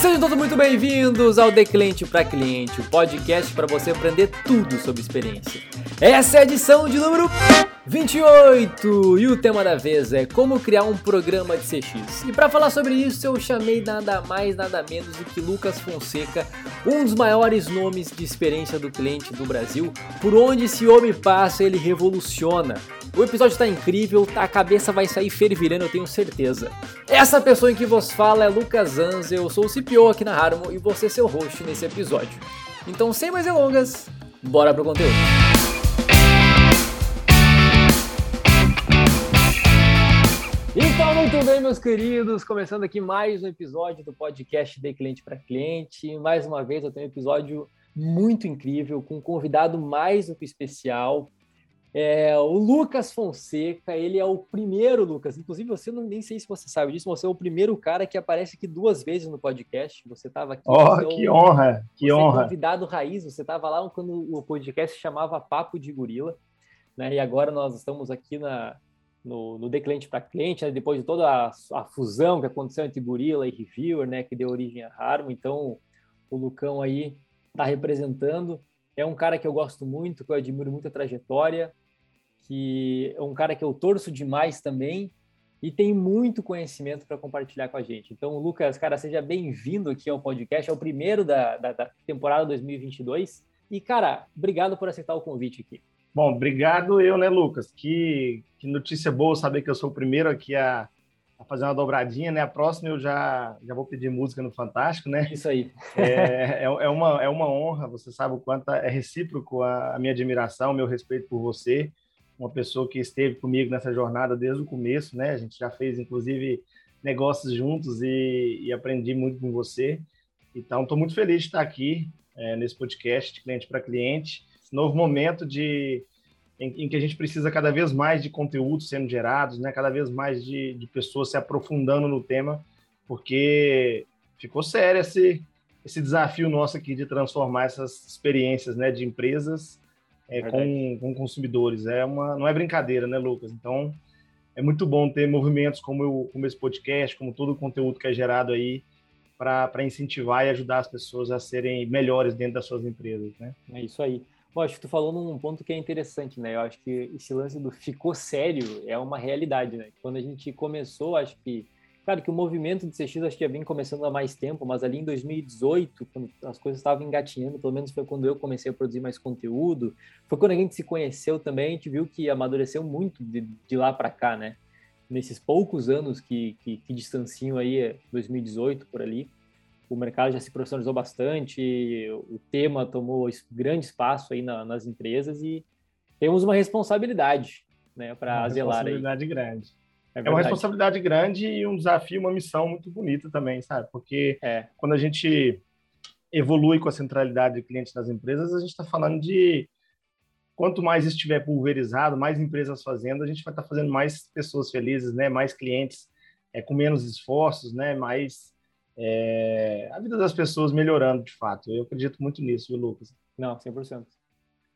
Sejam todos muito bem-vindos ao De Cliente para Cliente, o podcast para você aprender tudo sobre experiência. Essa é a edição de número 28 e o tema da vez é como criar um programa de CX. E para falar sobre isso, eu chamei nada mais, nada menos do que Lucas Fonseca, um dos maiores nomes de experiência do cliente do Brasil. Por onde esse homem passa, ele revoluciona. O episódio está incrível, a cabeça vai sair fervilhando, eu tenho certeza. Essa pessoa em que vos fala é Lucas Anze, eu sou o CPO aqui na Harmo e você seu host nesse episódio. Então, sem mais delongas, bora pro conteúdo. Então, muito bem, meus queridos, começando aqui mais um episódio do podcast de cliente para cliente. Mais uma vez, eu tenho um episódio muito incrível, com um convidado mais do que especial. É, o Lucas Fonseca, ele é o primeiro, Lucas. Inclusive, você não nem sei se você sabe disso, você é o primeiro cara que aparece aqui duas vezes no podcast. Você estava aqui. Oh, que é honra, que você honra. É convidado raiz, você estava lá quando o podcast chamava Papo de Gorila, né? E agora nós estamos aqui na, no, no de cliente para cliente, né? depois de toda a, a, fusão que aconteceu entre Gorila e Reviewer, né? Que deu origem a Harmo. Então, o Lucão aí está representando. É um cara que eu gosto muito, que eu admiro muito a trajetória, que é um cara que eu torço demais também e tem muito conhecimento para compartilhar com a gente. Então, Lucas, cara, seja bem-vindo aqui ao podcast, é o primeiro da, da, da, temporada 2022. E, cara, obrigado por aceitar o convite aqui. Bom, obrigado eu, né, Lucas? Que, que notícia boa saber que eu sou o primeiro aqui a, a fazer uma dobradinha, né? A próxima eu já, já vou pedir música no Fantástico, né? Isso aí. É, é, é, uma, é uma honra, você sabe o quanto é recíproco a, a minha admiração, o meu respeito por você uma pessoa que esteve comigo nessa jornada desde o começo, né? A gente já fez, inclusive, negócios juntos e, e aprendi muito com você. Então, estou muito feliz de estar aqui é, nesse podcast de cliente para cliente. Esse novo momento de em, em, que a gente precisa cada vez mais de conteúdos sendo gerados, né? Cada vez mais de, de pessoas se aprofundando no tema, porque ficou sério esse esse desafio nosso aqui de transformar essas experiências, né, de empresas é, com, com consumidores. É uma, não é brincadeira, né, Lucas? Então, é muito bom ter movimentos como, eu, como esse podcast, como todo o conteúdo que é gerado aí, para incentivar e ajudar as pessoas a serem melhores dentro das suas empresas, né? É isso aí. Bom, acho que tu falou num ponto que é interessante, né? Eu acho que esse lance do ficou sério é uma realidade, né? Quando a gente começou, acho que Claro que o movimento de CX acho que já vem começando há mais tempo, mas ali em 2018, quando as coisas estavam engatinhando, pelo menos foi quando eu comecei a produzir mais conteúdo, foi quando a gente se conheceu também, a gente viu que amadureceu muito de, de lá para cá, né? Nesses poucos anos que, que, que distanciam aí, 2018 por ali, o mercado já se profissionalizou bastante, o tema tomou grande espaço aí na, nas empresas e temos uma responsabilidade, né, para zelar aí. Responsabilidade grande. É, é, uma responsabilidade grande e um desafio, uma missão muito bonita também, sabe? Porque é. quando a gente evolui com a centralidade de clientes nas empresas, a gente está falando de quanto mais estiver pulverizado, mais empresas fazendo, a gente vai estar tá fazendo mais pessoas felizes, né? Mais clientes é, com menos esforços, né? Mais é, a vida das pessoas melhorando de fato. Eu acredito muito nisso, viu, Lucas? Não, 100%.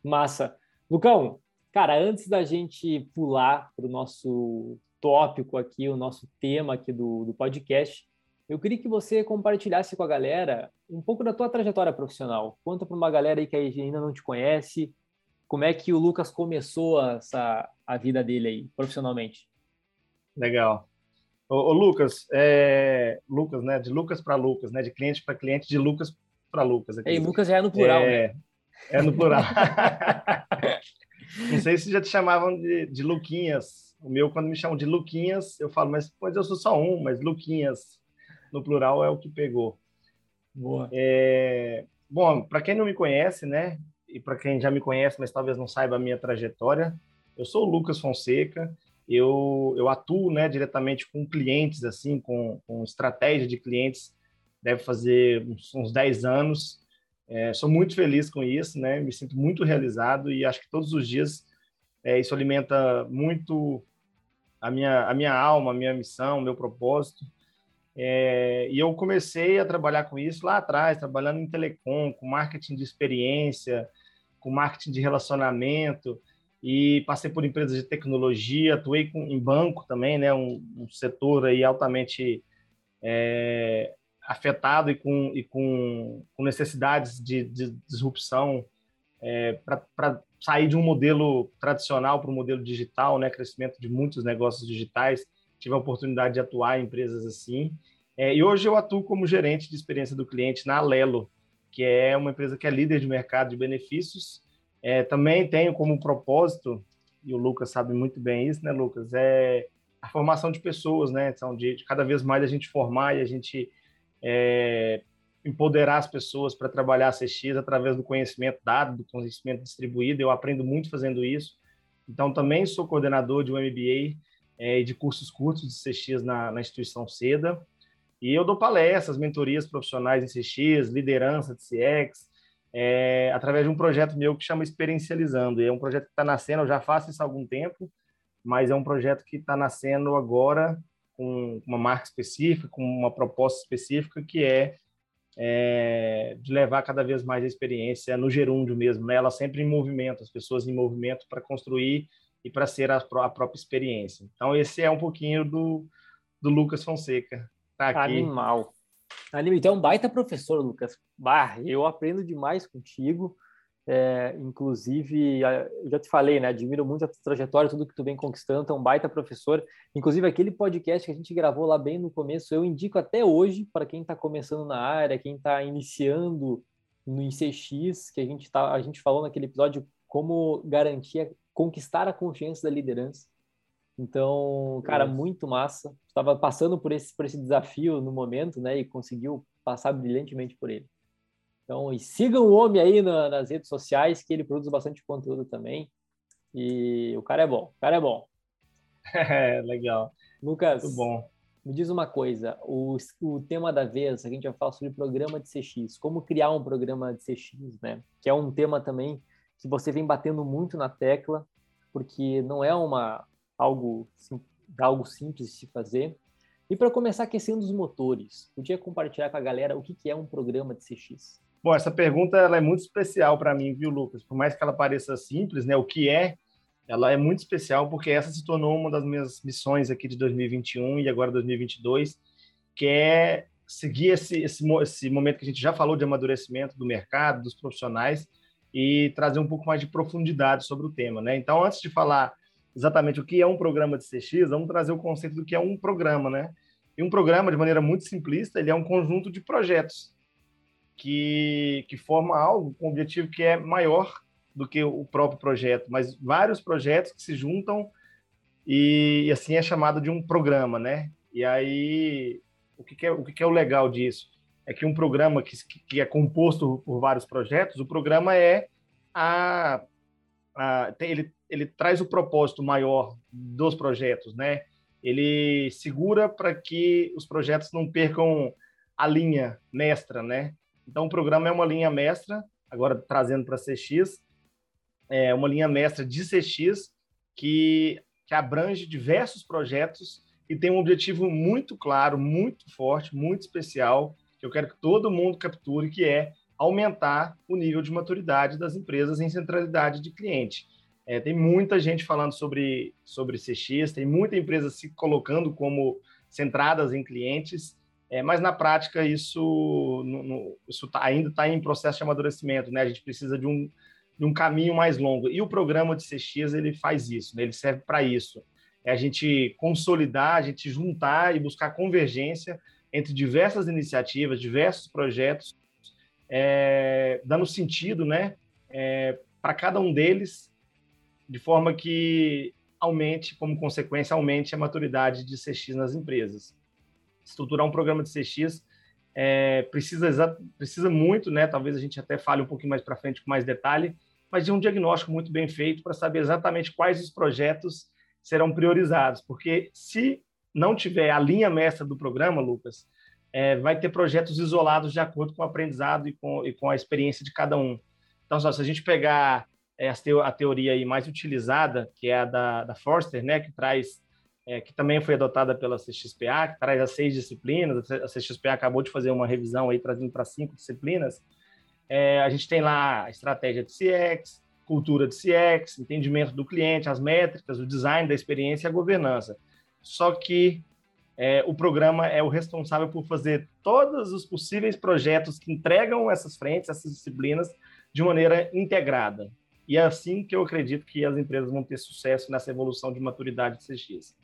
Massa. Lucão, cara, antes da gente pular para o nosso tópico aqui, o nosso tema aqui do, do podcast, eu queria que você compartilhasse com a galera um pouco da tua trajetória profissional. Conta para uma galera aí que ainda não te conhece, como é que o Lucas começou essa, a vida dele aí, profissionalmente. Legal. Ô, ô Lucas, é... Lucas, né? De Lucas para Lucas, né? De cliente para cliente, de Lucas para Lucas. Aqui. E Lucas já é no plural, é... né? É no plural. não sei se já te chamavam de, de Luquinhas o meu, quando me chamam de Luquinhas, eu falo, mas, mas eu sou só um, mas Luquinhas, no plural, é o que pegou. Boa. É, bom, para quem não me conhece, né, e para quem já me conhece, mas talvez não saiba a minha trajetória, eu sou o Lucas Fonseca, eu, eu atuo né, diretamente com clientes, assim, com, com estratégia de clientes, deve fazer uns, uns 10 anos. É, sou muito feliz com isso, né? Me sinto muito realizado e acho que todos os dias é, isso alimenta muito a minha, a minha alma, a minha missão, o meu propósito. É, e eu comecei a trabalhar com isso lá atrás, trabalhando em telecom, com marketing de experiência, com marketing de relacionamento. e passei por empresas de tecnologia, atuei com, em banco também, né, um, um setor aí altamente é, afetado e com, e com, com necessidades de, de disrupção é, sair de um modelo tradicional para um modelo digital, né, crescimento de muitos negócios digitais. Tive a oportunidade de atuar em empresas assim. É, e hoje eu atuo como gerente de experiência do cliente na Alelo, que é uma empresa que é líder de mercado de benefícios. É, também tenho como propósito, e o Lucas sabe muito bem isso, né, Lucas? É a formação de pessoas, né? Então, de, de cada vez mais a gente formar e a gente é, empoderar as pessoas para trabalhar a CX através do conhecimento dado, do conhecimento distribuído. Eu aprendo muito fazendo isso. Então, também sou coordenador de um MBA é, de cursos curtos de CX na, na instituição SEDA. E eu dou palestras, mentorias profissionais em CX, liderança de CX, é, através de um projeto meu que chama Experiencializando. E é um projeto que está nascendo, eu já faço isso há algum tempo, mas é um projeto que está nascendo agora com uma marca específica, com uma proposta específica, que é, é de levar cada vez mais a experiência no gerúndio mesmo, né? ela sempre em movimento, as pessoas em movimento para construir e para ser a, a, própria experiência. Então, esse é um pouquinho do, do Lucas Fonseca. Tá aqui. Animal. Animal. Então, baita professor, Lucas. Bah, eu aprendo demais contigo. É, inclusive, já te falei, né? Admiro muito a tua trajetória, tudo que tu vem conquistando, tu é um baita professor. Inclusive, aquele podcast que a gente gravou lá bem no começo, eu indico até hoje para quem está começando na área, quem está iniciando no ICX, que a gente, tá, a gente falou naquele episódio como garantir, conquistar a confiança da liderança. Então, cara, muito massa. Estava passando por esse, por esse desafio no momento, né? E conseguiu passar brilhantemente por ele. Então, e sigam o homem aí na, nas redes sociais, que ele produz bastante conteúdo também. E o cara é bom, o cara é bom. É, legal. Lucas, Muito bom. me diz uma coisa, o, o tema da vez, a gente vai falar sobre programa de CX, como criar um programa de CX, né? Que é um tema também que você vem batendo muito na tecla, porque não é uma algo, algo simples de se fazer. E para começar aquecendo os motores, podia compartilhar com a galera o que, que é um programa de CX? Bom, essa pergunta ela é muito especial para mim, viu, Lucas? Por mais que ela pareça simples, né? O que é? Ela é muito especial porque essa se tornou uma das minhas missões aqui de 2021 e agora 2022, que é seguir esse, esse, esse momento que a gente já falou de amadurecimento do mercado, dos profissionais e trazer um pouco mais de profundidade sobre o tema, né? Então, antes de falar exatamente o que é um programa de CX, vamos trazer o conceito do que é um programa, né? E um programa, de maneira muito simplista, ele é um conjunto de projetos que, que forma algo com um objetivo que é maior do que o próprio projeto, mas vários projetos que se juntam e, e assim é chamado de um programa, né? E aí, o que, que é, o que, que é o legal disso? É que um programa que, que é composto por vários projetos, o programa é a, a ele, ele traz o propósito maior dos projetos, né? Ele segura para que os projetos não percam a linha mestra, né? Então, o programa é uma linha mestra, agora trazendo para CX, é uma linha mestra de CX que, que abrange diversos projetos e tem um objetivo muito claro, muito forte, muito especial, que eu quero que todo mundo capture, que é aumentar o nível de maturidade das empresas em centralidade de cliente. É, tem muita gente falando sobre, sobre CX, tem muita empresa se colocando como centradas em clientes, é, mas na prática isso, no, no, isso tá, ainda está em processo de amadurecimento, né? A gente precisa de um, de um caminho mais longo. E o programa de CX ele faz isso, né? ele serve para isso. É a gente consolidar, a gente juntar e buscar convergência entre diversas iniciativas, diversos projetos, é, dando sentido, né? É, para cada um deles, de forma que aumente, como consequência, aumente a maturidade de CX nas empresas estruturar um programa de CX é, precisa, precisa muito, né? Talvez a gente até fale um pouquinho mais para frente com mais detalhe, mas de um diagnóstico muito bem feito para saber exatamente quais os projetos serão priorizados, porque se não tiver a linha mestra do programa, Lucas, é, vai ter projetos isolados de acordo com o aprendizado e com, e com a experiência de cada um. Então, só, se a gente pegar é, a teoria aí mais utilizada, que é a da, da Forster, né, que traz é, que também foi adotada pela CXPA, que traz as seis disciplinas. A CXPA acabou de fazer uma revisão aí, trazendo para cinco disciplinas. É, a gente tem lá a estratégia de CX, cultura de CX, entendimento do cliente, as métricas, o design da experiência e a governança. Só que é, o programa é o responsável por fazer todos os possíveis projetos que entregam essas frentes, essas disciplinas, de maneira integrada. E é assim que eu acredito que as empresas vão ter sucesso nessa evolução de maturidade de CX.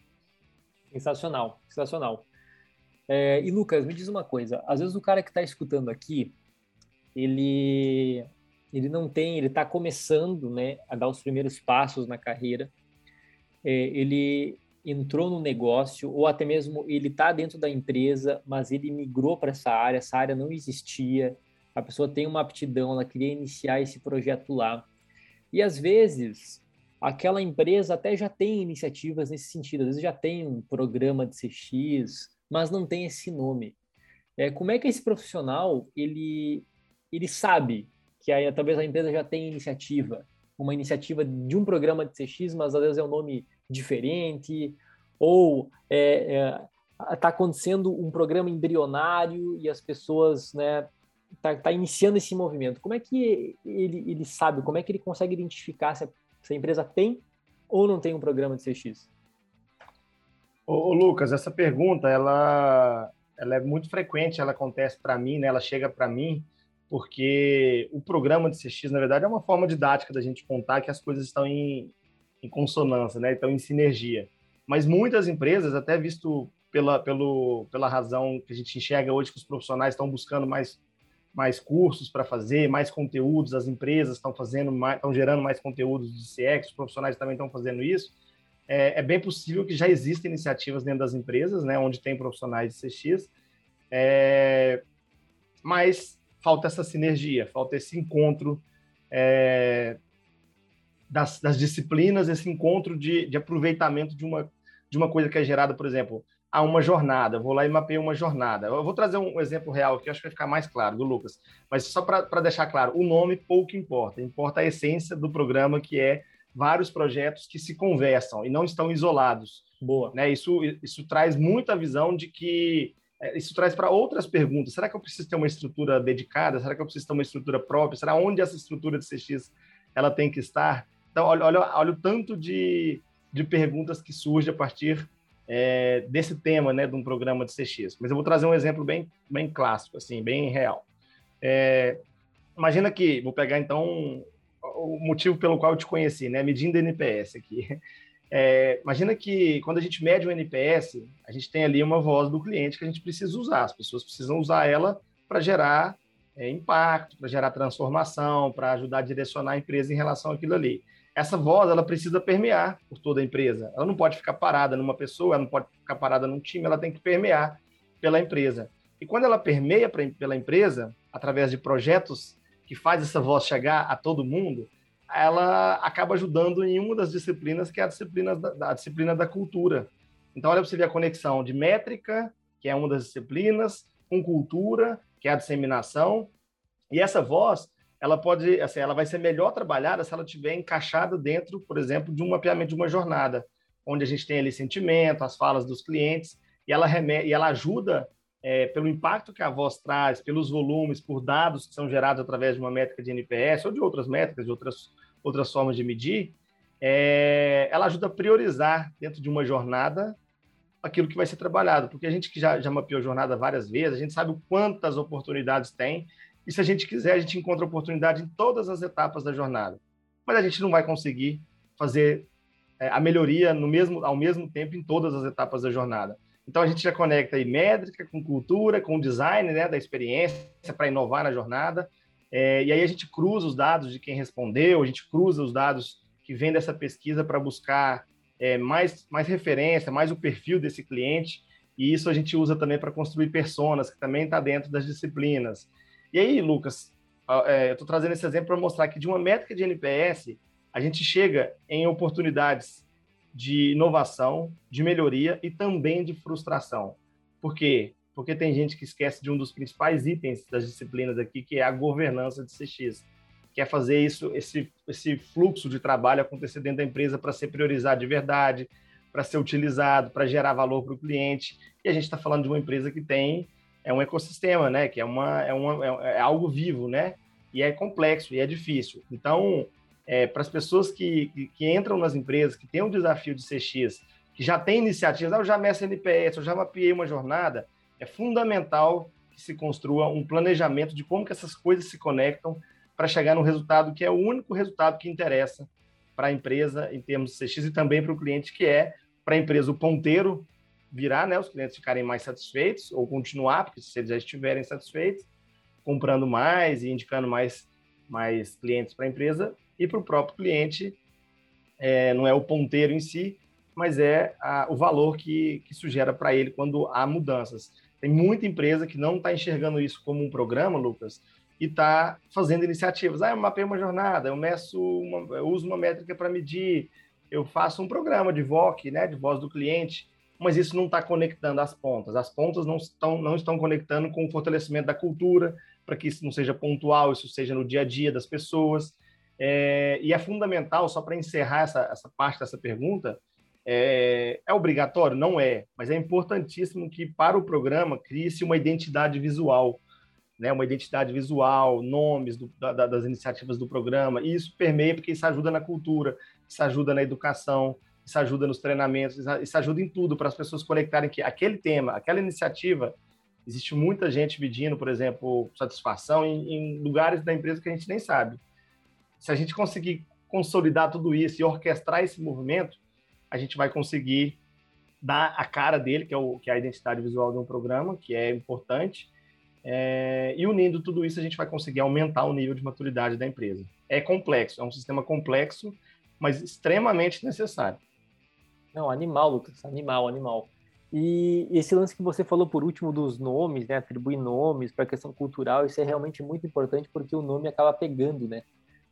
Sensacional, sensacional. É, e Lucas, me diz uma coisa. Às vezes o cara que está escutando aqui, ele ele não tem, ele está começando, né, a dar os primeiros passos na carreira. É, ele entrou no negócio ou até mesmo ele está dentro da empresa, mas ele migrou para essa área, essa área não existia. A pessoa tem uma aptidão, ela queria iniciar esse projeto lá. E às vezes aquela empresa até já tem iniciativas nesse sentido, às vezes já tem um programa de CX, mas não tem esse nome. É, como é que esse profissional ele ele sabe que aí talvez a empresa já tenha iniciativa, uma iniciativa de um programa de CX, mas às vezes é um nome diferente, ou é, é, tá acontecendo um programa embrionário e as pessoas né, está tá iniciando esse movimento. Como é que ele, ele sabe, como é que ele consegue identificar se a, se a empresa tem ou não tem um programa de CX? Ô, Lucas, essa pergunta ela, ela é muito frequente, ela acontece para mim, né? ela chega para mim, porque o programa de CX, na verdade, é uma forma didática da gente contar que as coisas estão em, em consonância, né? estão em sinergia. Mas muitas empresas, até visto pela, pelo, pela razão que a gente enxerga hoje que os profissionais estão buscando mais mais cursos para fazer, mais conteúdos, as empresas estão fazendo, estão gerando mais conteúdos de CX, os profissionais também estão fazendo isso. É, é, bem possível que já existem iniciativas dentro das empresas, né, onde tem profissionais de CX, é, mas falta essa sinergia, falta esse encontro é, das, das, disciplinas, esse encontro de, de aproveitamento de uma, de uma coisa que é gerada, por exemplo, a uma jornada. vou lá e mapeio uma jornada. Eu vou trazer um exemplo real que acho que vai ficar mais claro, do Lucas. Mas só para deixar claro, o nome pouco importa. Importa a essência do programa, que é vários projetos que se conversam e não estão isolados. Boa. Né? Isso, isso traz muita visão de que é, isso traz para outras perguntas. Será que eu preciso ter uma estrutura dedicada? Será que eu preciso ter uma estrutura própria? Será onde essa estrutura de CX ela tem que estar? Então, olha, olha, olha o tanto de, de perguntas que surge a partir é, desse tema, né, de um programa de CX. Mas eu vou trazer um exemplo bem, bem clássico, assim, bem real. É, imagina que, vou pegar então o motivo pelo qual eu te conheci, né, medindo NPS aqui. É, imagina que quando a gente mede o NPS, a gente tem ali uma voz do cliente que a gente precisa usar. As pessoas precisam usar ela para gerar é, impacto, para gerar transformação, para ajudar a direcionar a empresa em relação àquilo ali essa voz ela precisa permear por toda a empresa. Ela não pode ficar parada numa pessoa, ela não pode ficar parada num time, ela tem que permear pela empresa. E quando ela permeia pra, pela empresa, através de projetos que faz essa voz chegar a todo mundo, ela acaba ajudando em uma das disciplinas, que é a disciplina da, a disciplina da cultura. Então, olha para você ver a conexão de métrica, que é uma das disciplinas, com cultura, que é a disseminação, e essa voz ela pode, assim, ela vai ser melhor trabalhada se ela tiver encaixada dentro, por exemplo, de um mapeamento de uma jornada, onde a gente tem ali sentimento, as falas dos clientes, e ela, remete, e ela ajuda é, pelo impacto que a voz traz, pelos volumes, por dados que são gerados através de uma métrica de NPS ou de outras métricas, de outras, outras formas de medir, é, ela ajuda a priorizar dentro de uma jornada aquilo que vai ser trabalhado, porque a gente que já, já mapeou jornada várias vezes, a gente sabe quantas oportunidades tem e se a gente quiser, a gente encontra oportunidade em todas as etapas da jornada. Mas a gente não vai conseguir fazer é, a melhoria no mesmo, ao mesmo tempo em todas as etapas da jornada. Então a gente já conecta aí métrica com cultura, com design né, da experiência para inovar na jornada. É, e aí a gente cruza os dados de quem respondeu, a gente cruza os dados que vem dessa pesquisa para buscar é, mais, mais referência, mais o perfil desse cliente. E isso a gente usa também para construir personas, que também está dentro das disciplinas. E aí, Lucas, é, eu estou trazendo esse exemplo para mostrar que de uma métrica de NPS, a gente chega em oportunidades de inovação, de melhoria e também de frustração. Por quê? Porque tem gente que esquece de um dos principais itens das disciplinas aqui, que é a governança de CX. Que é fazer isso, esse, esse fluxo de trabalho acontecer dentro da empresa para ser priorizado de verdade, para ser utilizado, para gerar valor para o cliente. E a gente está falando de uma empresa que tem é um ecossistema, né? Que é, uma, é, uma, é, é algo vivo, né? E é complexo e é difícil. Então, é, para as pessoas que, que, que, entram nas empresas, que têm um desafio de CX, que já têm iniciativas, ah, eu já meço NPS, eu já mapeei uma jornada, é fundamental que se construa um planejamento de como que essas coisas se conectam para chegar no resultado que é o único resultado que interessa para a empresa em termos de CX e também para o cliente, que é para a empresa o ponteiro virar, né, os clientes ficarem mais satisfeitos ou continuar, porque se eles já estiverem satisfeitos, comprando mais e indicando mais, mais clientes para a empresa, e para o próprio cliente, é, não é o ponteiro em si, mas é a, o valor que, que isso gera para ele quando há mudanças. Tem muita empresa que não está enxergando isso como um programa, Lucas, e está fazendo iniciativas. Ah, eu mapeio uma jornada, eu meço, uma, eu uso uma métrica para medir, eu faço um programa de VOC, né, de voz do cliente, mas isso não está conectando as pontas. As pontas não estão, não estão conectando com o fortalecimento da cultura, para que isso não seja pontual, isso seja no dia a dia das pessoas. É, e é fundamental, só para encerrar essa, essa parte dessa pergunta, é, é, obrigatório? Não é, mas é importantíssimo que para o programa crie-se uma identidade visual, né, uma identidade visual, nomes do, da, das iniciativas do programa, e isso permeia porque isso ajuda na cultura, isso ajuda na educação, isso ajuda nos treinamentos, isso ajuda em tudo para as pessoas conectarem que aquele tema, aquela iniciativa, existe muita gente pedindo, por exemplo, satisfação em, em lugares da empresa que a gente nem sabe se a gente conseguir consolidar tudo isso e orquestrar esse movimento, a gente vai conseguir dar a cara dele, que é, o, que é a identidade visual de um programa, que é importante, é, e unindo tudo isso, a gente vai conseguir aumentar o nível de maturidade da empresa. É complexo, é um sistema complexo, mas extremamente necessário. Não, animal, Lucas, animal, animal. E esse lance que você falou por último dos nomes, né, atribuir nomes para a questão cultural, isso é realmente muito importante porque o nome acaba pegando, né?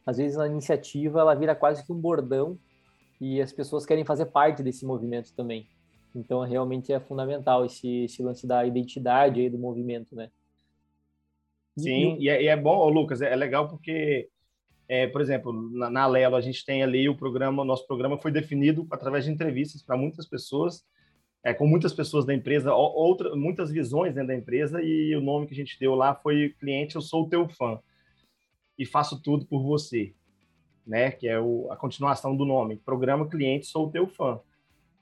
às vezes a iniciativa ela vira quase que um bordão e as pessoas querem fazer parte desse movimento também. Então, realmente é fundamental esse, esse lance da identidade aí do movimento, né? Sim, e, e, é, e é, bom, Lucas, é, é legal porque, é, por exemplo, na, na Lelo a gente tem ali o programa, nosso programa foi definido através de entrevistas para muitas pessoas, é, com muitas pessoas da empresa, outra, muitas visões dentro da empresa, e o nome que a gente deu lá foi Cliente, eu sou teu fã e faço tudo por você, né? Que é o, a continuação do nome, programa cliente sou teu fã.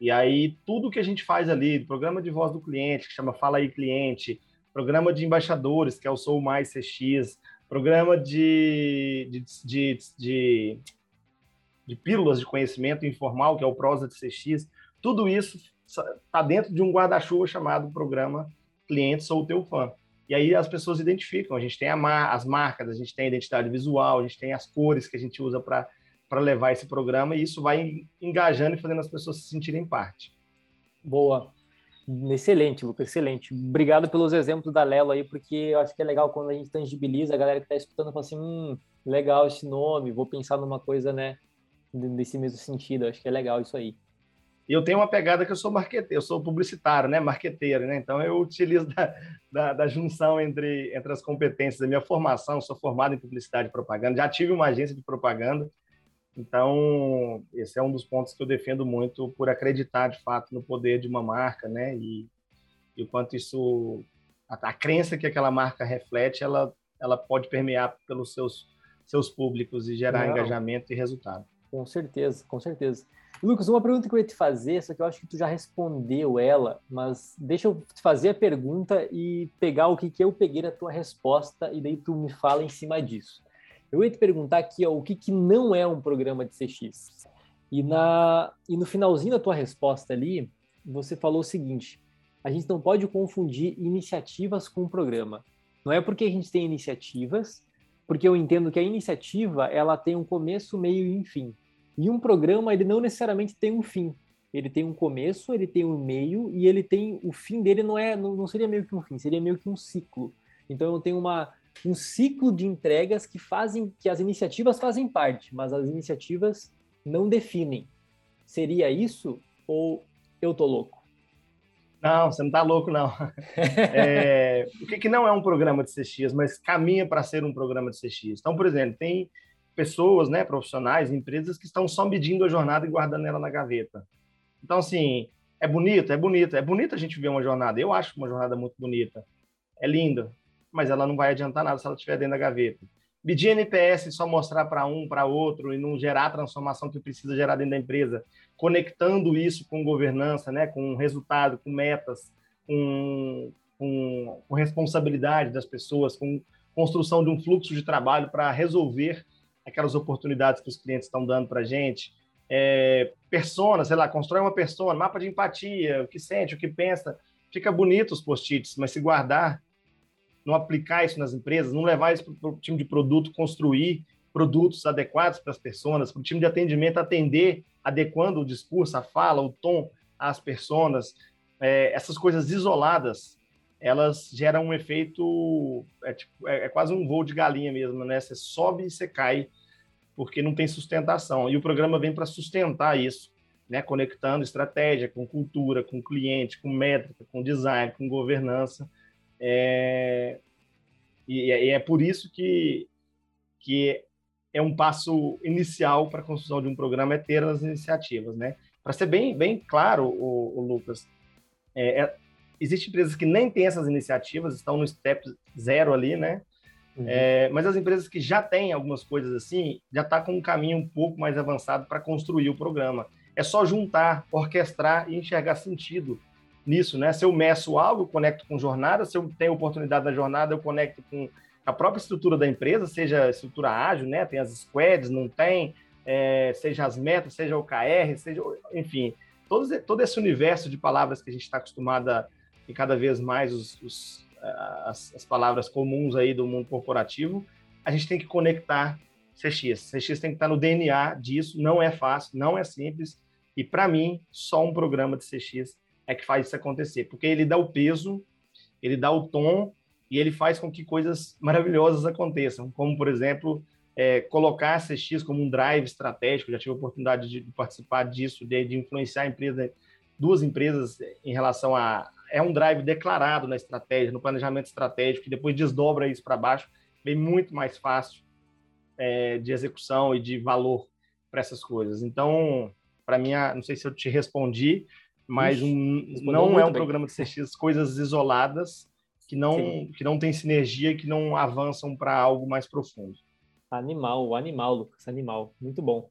E aí tudo que a gente faz ali, programa de voz do cliente que chama Fala aí cliente, programa de embaixadores que é o Sou Mais CX, programa de, de, de, de, de pílulas de conhecimento informal que é o Prosa de CX, tudo isso está dentro de um guarda-chuva chamado programa Cliente Sou Teu Fã. E aí as pessoas identificam. A gente tem mar, as marcas, a gente tem a identidade visual, a gente tem as cores que a gente usa para levar esse programa, e isso vai engajando e fazendo as pessoas se sentirem parte. Boa. Excelente, Lucas, excelente. Obrigado pelos exemplos da Lelo aí, porque eu acho que é legal quando a gente tangibiliza, a galera que está escutando fala assim, hum, legal esse nome, vou pensar numa coisa, né, desse mesmo sentido. Eu acho que é legal isso aí. E eu tenho uma pegada que eu sou marqueteiro, eu sou publicitário, né? Marqueteiro, né? Então eu utilizo da, da, da, junção entre, entre as competências da minha formação, sou formado em publicidade e propaganda, já tive uma agência de propaganda, então esse é um dos pontos que eu defendo muito por acreditar de fato no poder de uma marca, né? E, e o quanto isso, a, a crença que aquela marca reflete, ela, ela pode permear pelos seus, seus públicos e gerar Não. engajamento e resultado. Com certeza, com certeza. Lucas, uma pergunta que eu ia te fazer, só que eu acho que tu já respondeu ela, mas deixa eu te fazer a pergunta e pegar o que, que eu peguei da tua resposta e daí tu me fala em cima disso. Eu ia te perguntar aqui ó, o que, que não é um programa de CX. E, na, e no finalzinho da tua resposta ali, você falou o seguinte: a gente não pode confundir iniciativas com programa. Não é porque a gente tem iniciativas, porque eu entendo que a iniciativa ela tem um começo, meio e fim. E um programa, ele não necessariamente tem um fim. Ele tem um começo, ele tem um meio e ele tem o fim dele não é não, não seria meio que um fim, seria meio que um ciclo. Então eu tenho uma um ciclo de entregas que fazem que as iniciativas fazem parte, mas as iniciativas não definem. Seria isso ou eu tô louco? Não, você não tá louco, não. É, o que, que, não é um programa de CX, mas caminha para ser um programa de CX? Então, por exemplo, tem pessoas, né, profissionais, empresas que estão só medindo a jornada e guardando ela na gaveta. Então, assim, é bonito, é bonito, é bonito a gente ver uma jornada. Eu acho uma jornada muito bonita, é linda, mas ela não vai adiantar nada se ela estiver dentro da gaveta. Medir NPS só mostrar para um, para outro e não gerar a transformação que precisa gerar dentro da empresa, conectando isso com governança, né, com resultado, com metas, com, com, com responsabilidade das pessoas, com construção de um fluxo de trabalho para resolver aquelas oportunidades que os clientes estão dando para a gente. É, persona, sei lá, constrói uma persona, mapa de empatia, o que sente, o que pensa. Fica bonito os post-its, mas se guardar, não aplicar isso nas empresas, não levar isso para o time de produto construir produtos adequados para as pessoas, para o time de atendimento atender, adequando o discurso, a fala, o tom às pessoas, é, essas coisas isoladas, elas geram um efeito, é, tipo, é, é, quase um voo de galinha mesmo, né? Você sobe e você cai, porque não tem sustentação. E o programa vem para sustentar isso, né? Conectando estratégia com cultura, com cliente, com métrica, com design, com governança. É... E, e é por isso que, que é um passo inicial para a construção de um programa é ter as iniciativas, né? Para ser bem, bem claro, o, o Lucas, é, é, existem empresas que nem têm essas iniciativas, estão no step zero ali, né? Uhum. É, mas as empresas que já têm algumas coisas assim, já está com um caminho um pouco mais avançado para construir o programa. É só juntar, orquestrar e enxergar sentido nisso, né? Se eu meço algo, eu conecto com jornada, se eu tenho oportunidade na jornada, eu conecto com a própria estrutura da empresa, seja estrutura ágil, né? Tem as squads, não tem, é, seja as metas, seja o KR, seja, enfim, todo, todo esse universo de palavras que a gente está acostumado a, e cada vez mais os, os, as, as, palavras comuns aí do mundo corporativo, a gente tem que conectar CX. CX tem que estar no DNA disso, não é fácil, não é simples, e para mim, só um programa de CX é que faz isso acontecer, porque ele dá o peso, ele dá o tom e ele faz com que coisas maravilhosas aconteçam, como, por exemplo, é, colocar a CX como um drive estratégico, já tive a oportunidade de participar disso, de, de influenciar empresa, duas empresas em relação a... É um drive declarado na estratégia, no planejamento estratégico, que depois desdobra isso para baixo, bem muito mais fácil é, de execução e de valor para essas coisas. Então, para mim, não sei se eu te respondi, mas um, não é um bem. programa de CX, coisas isoladas que não, que não tem sinergia que não avançam para algo mais profundo. Animal, animal, Lucas, animal. Muito bom.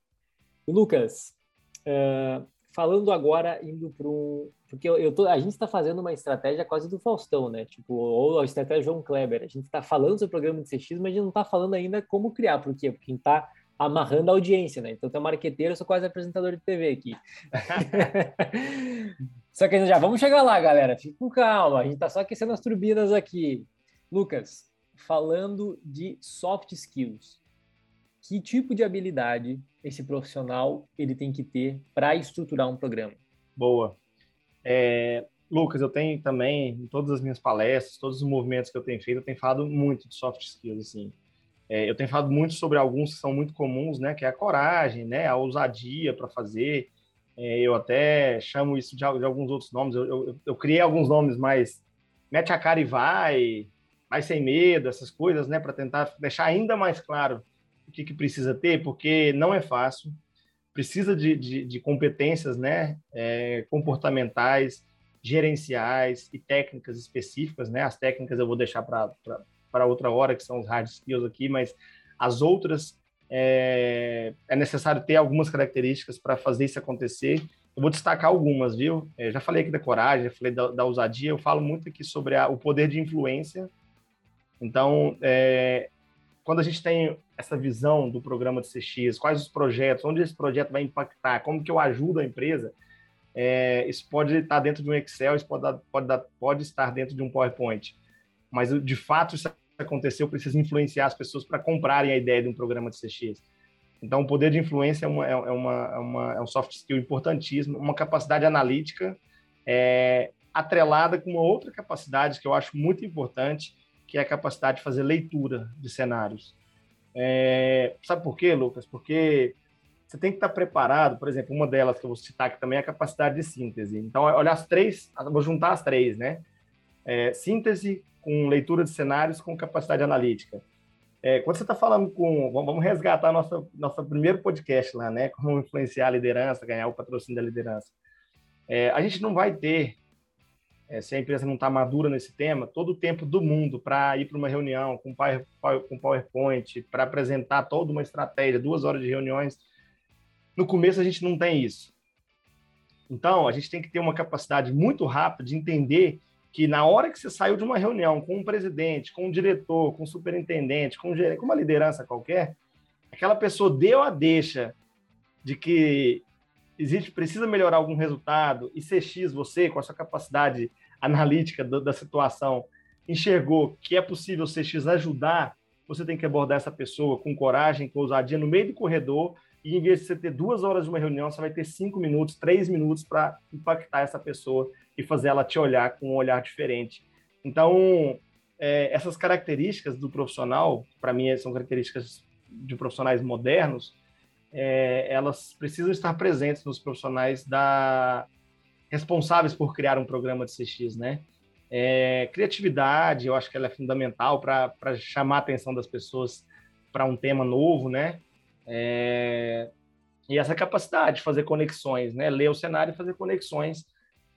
E, Lucas, uh, falando agora, indo para um. Porque eu, eu tô, a gente está fazendo uma estratégia quase do Faustão, né? Tipo, ou a estratégia João Kleber. A gente está falando sobre o programa de CX, mas a gente não está falando ainda como criar. Por quê? Porque gente está amarrando a audiência, né? Então, tem um marqueteiro, eu sou quase apresentador de TV aqui. só que já vamos chegar lá, galera. Fique com calma, a gente está só aquecendo as turbinas aqui. Lucas, falando de soft skills, que tipo de habilidade esse profissional ele tem que ter para estruturar um programa? Boa. É, Lucas, eu tenho também, em todas as minhas palestras, todos os movimentos que eu tenho feito, eu tenho falado muito de soft skills, assim. É, eu tenho falado muito sobre alguns que são muito comuns, né? Que é a coragem, né? A ousadia para fazer. É, eu até chamo isso de, de alguns outros nomes. Eu, eu, eu, criei alguns nomes mais mete a cara e vai, vai sem medo, essas coisas, né? Para tentar deixar ainda mais claro o que, que precisa ter, porque não é fácil, precisa de, de, de competências né, é, comportamentais, gerenciais e técnicas específicas. Né? As técnicas eu vou deixar para outra hora, que são os hard skills aqui, mas as outras é, é necessário ter algumas características para fazer isso acontecer. Eu vou destacar algumas, viu? É, já falei aqui da coragem, já falei da, da ousadia, eu falo muito aqui sobre a, o poder de influência. Então, é, quando a gente tem essa visão do programa de CX, quais os projetos, onde esse projeto vai impactar, como que eu ajudo a empresa, é, isso pode estar dentro de um Excel, isso pode, dar, pode, dar, pode estar dentro de um PowerPoint. Mas, de fato, isso aconteceu, eu preciso influenciar as pessoas para comprarem a ideia de um programa de CX. Então, o poder de influência é, uma, é, uma, é, uma, é um soft skill importantíssimo, uma capacidade analítica é, atrelada com uma outra capacidade que eu acho muito importante, que é a capacidade de fazer leitura de cenários. É, sabe por quê, Lucas? Porque você tem que estar preparado, por exemplo, uma delas que eu vou citar aqui também é a capacidade de síntese. Então, olhar as três, vou juntar as três, né? É, síntese com leitura de cenários com capacidade analítica. É, quando você está falando com. Vamos resgatar nosso, nosso primeiro podcast lá, né? Como influenciar a liderança, ganhar o patrocínio da liderança. É, a gente não vai ter é, se a empresa não está madura nesse tema, todo o tempo do mundo para ir para uma reunião com, com PowerPoint, para apresentar toda uma estratégia, duas horas de reuniões, no começo a gente não tem isso. Então, a gente tem que ter uma capacidade muito rápida de entender que na hora que você saiu de uma reunião com um presidente, com um diretor, com um superintendente, com, um gerente, com uma liderança qualquer, aquela pessoa deu a deixa de que existe precisa melhorar algum resultado e CX você com a sua capacidade analítica do, da situação enxergou que é possível CX ajudar, você tem que abordar essa pessoa com coragem, com ousadia no meio do corredor e em vez de você ter duas horas de uma reunião, você vai ter cinco minutos, três minutos para impactar essa pessoa e fazer ela te olhar com um olhar diferente. Então, é, essas características do profissional, para mim, são características de profissionais modernos, é, elas precisam estar presentes nos profissionais da responsáveis por criar um programa de CX, né? É, criatividade, eu acho que ela é fundamental para chamar a atenção das pessoas para um tema novo, né? É... E essa capacidade de fazer conexões, né? Ler o cenário e fazer conexões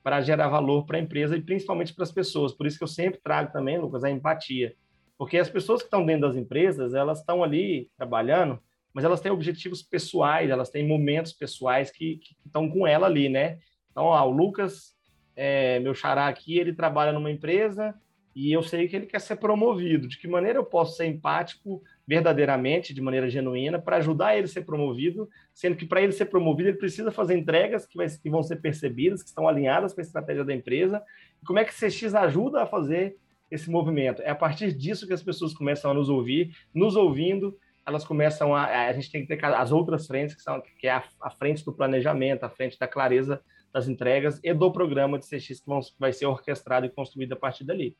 para gerar valor para a empresa e principalmente para as pessoas. Por isso que eu sempre trago também, Lucas, a empatia. Porque as pessoas que estão dentro das empresas, elas estão ali trabalhando, mas elas têm objetivos pessoais, elas têm momentos pessoais que, estão com ela ali, né? Então, ó, o Lucas, é, meu xará aqui, ele trabalha numa empresa e eu sei que ele quer ser promovido. De que maneira eu posso ser empático verdadeiramente, de maneira genuína, para ajudar ele a ser promovido, sendo que para ele ser promovido, ele precisa fazer entregas que, vai, que, vão ser percebidas, que estão alinhadas com a estratégia da empresa. E como é que CX ajuda a fazer esse movimento? É a partir disso que as pessoas começam a nos ouvir, nos ouvindo, elas começam a. A gente tem que ter as outras frentes, que, são, que é a, a frente do planejamento, a frente da clareza das entregas e do programa de CX que, vão, vai ser orquestrado e construído a partir dali.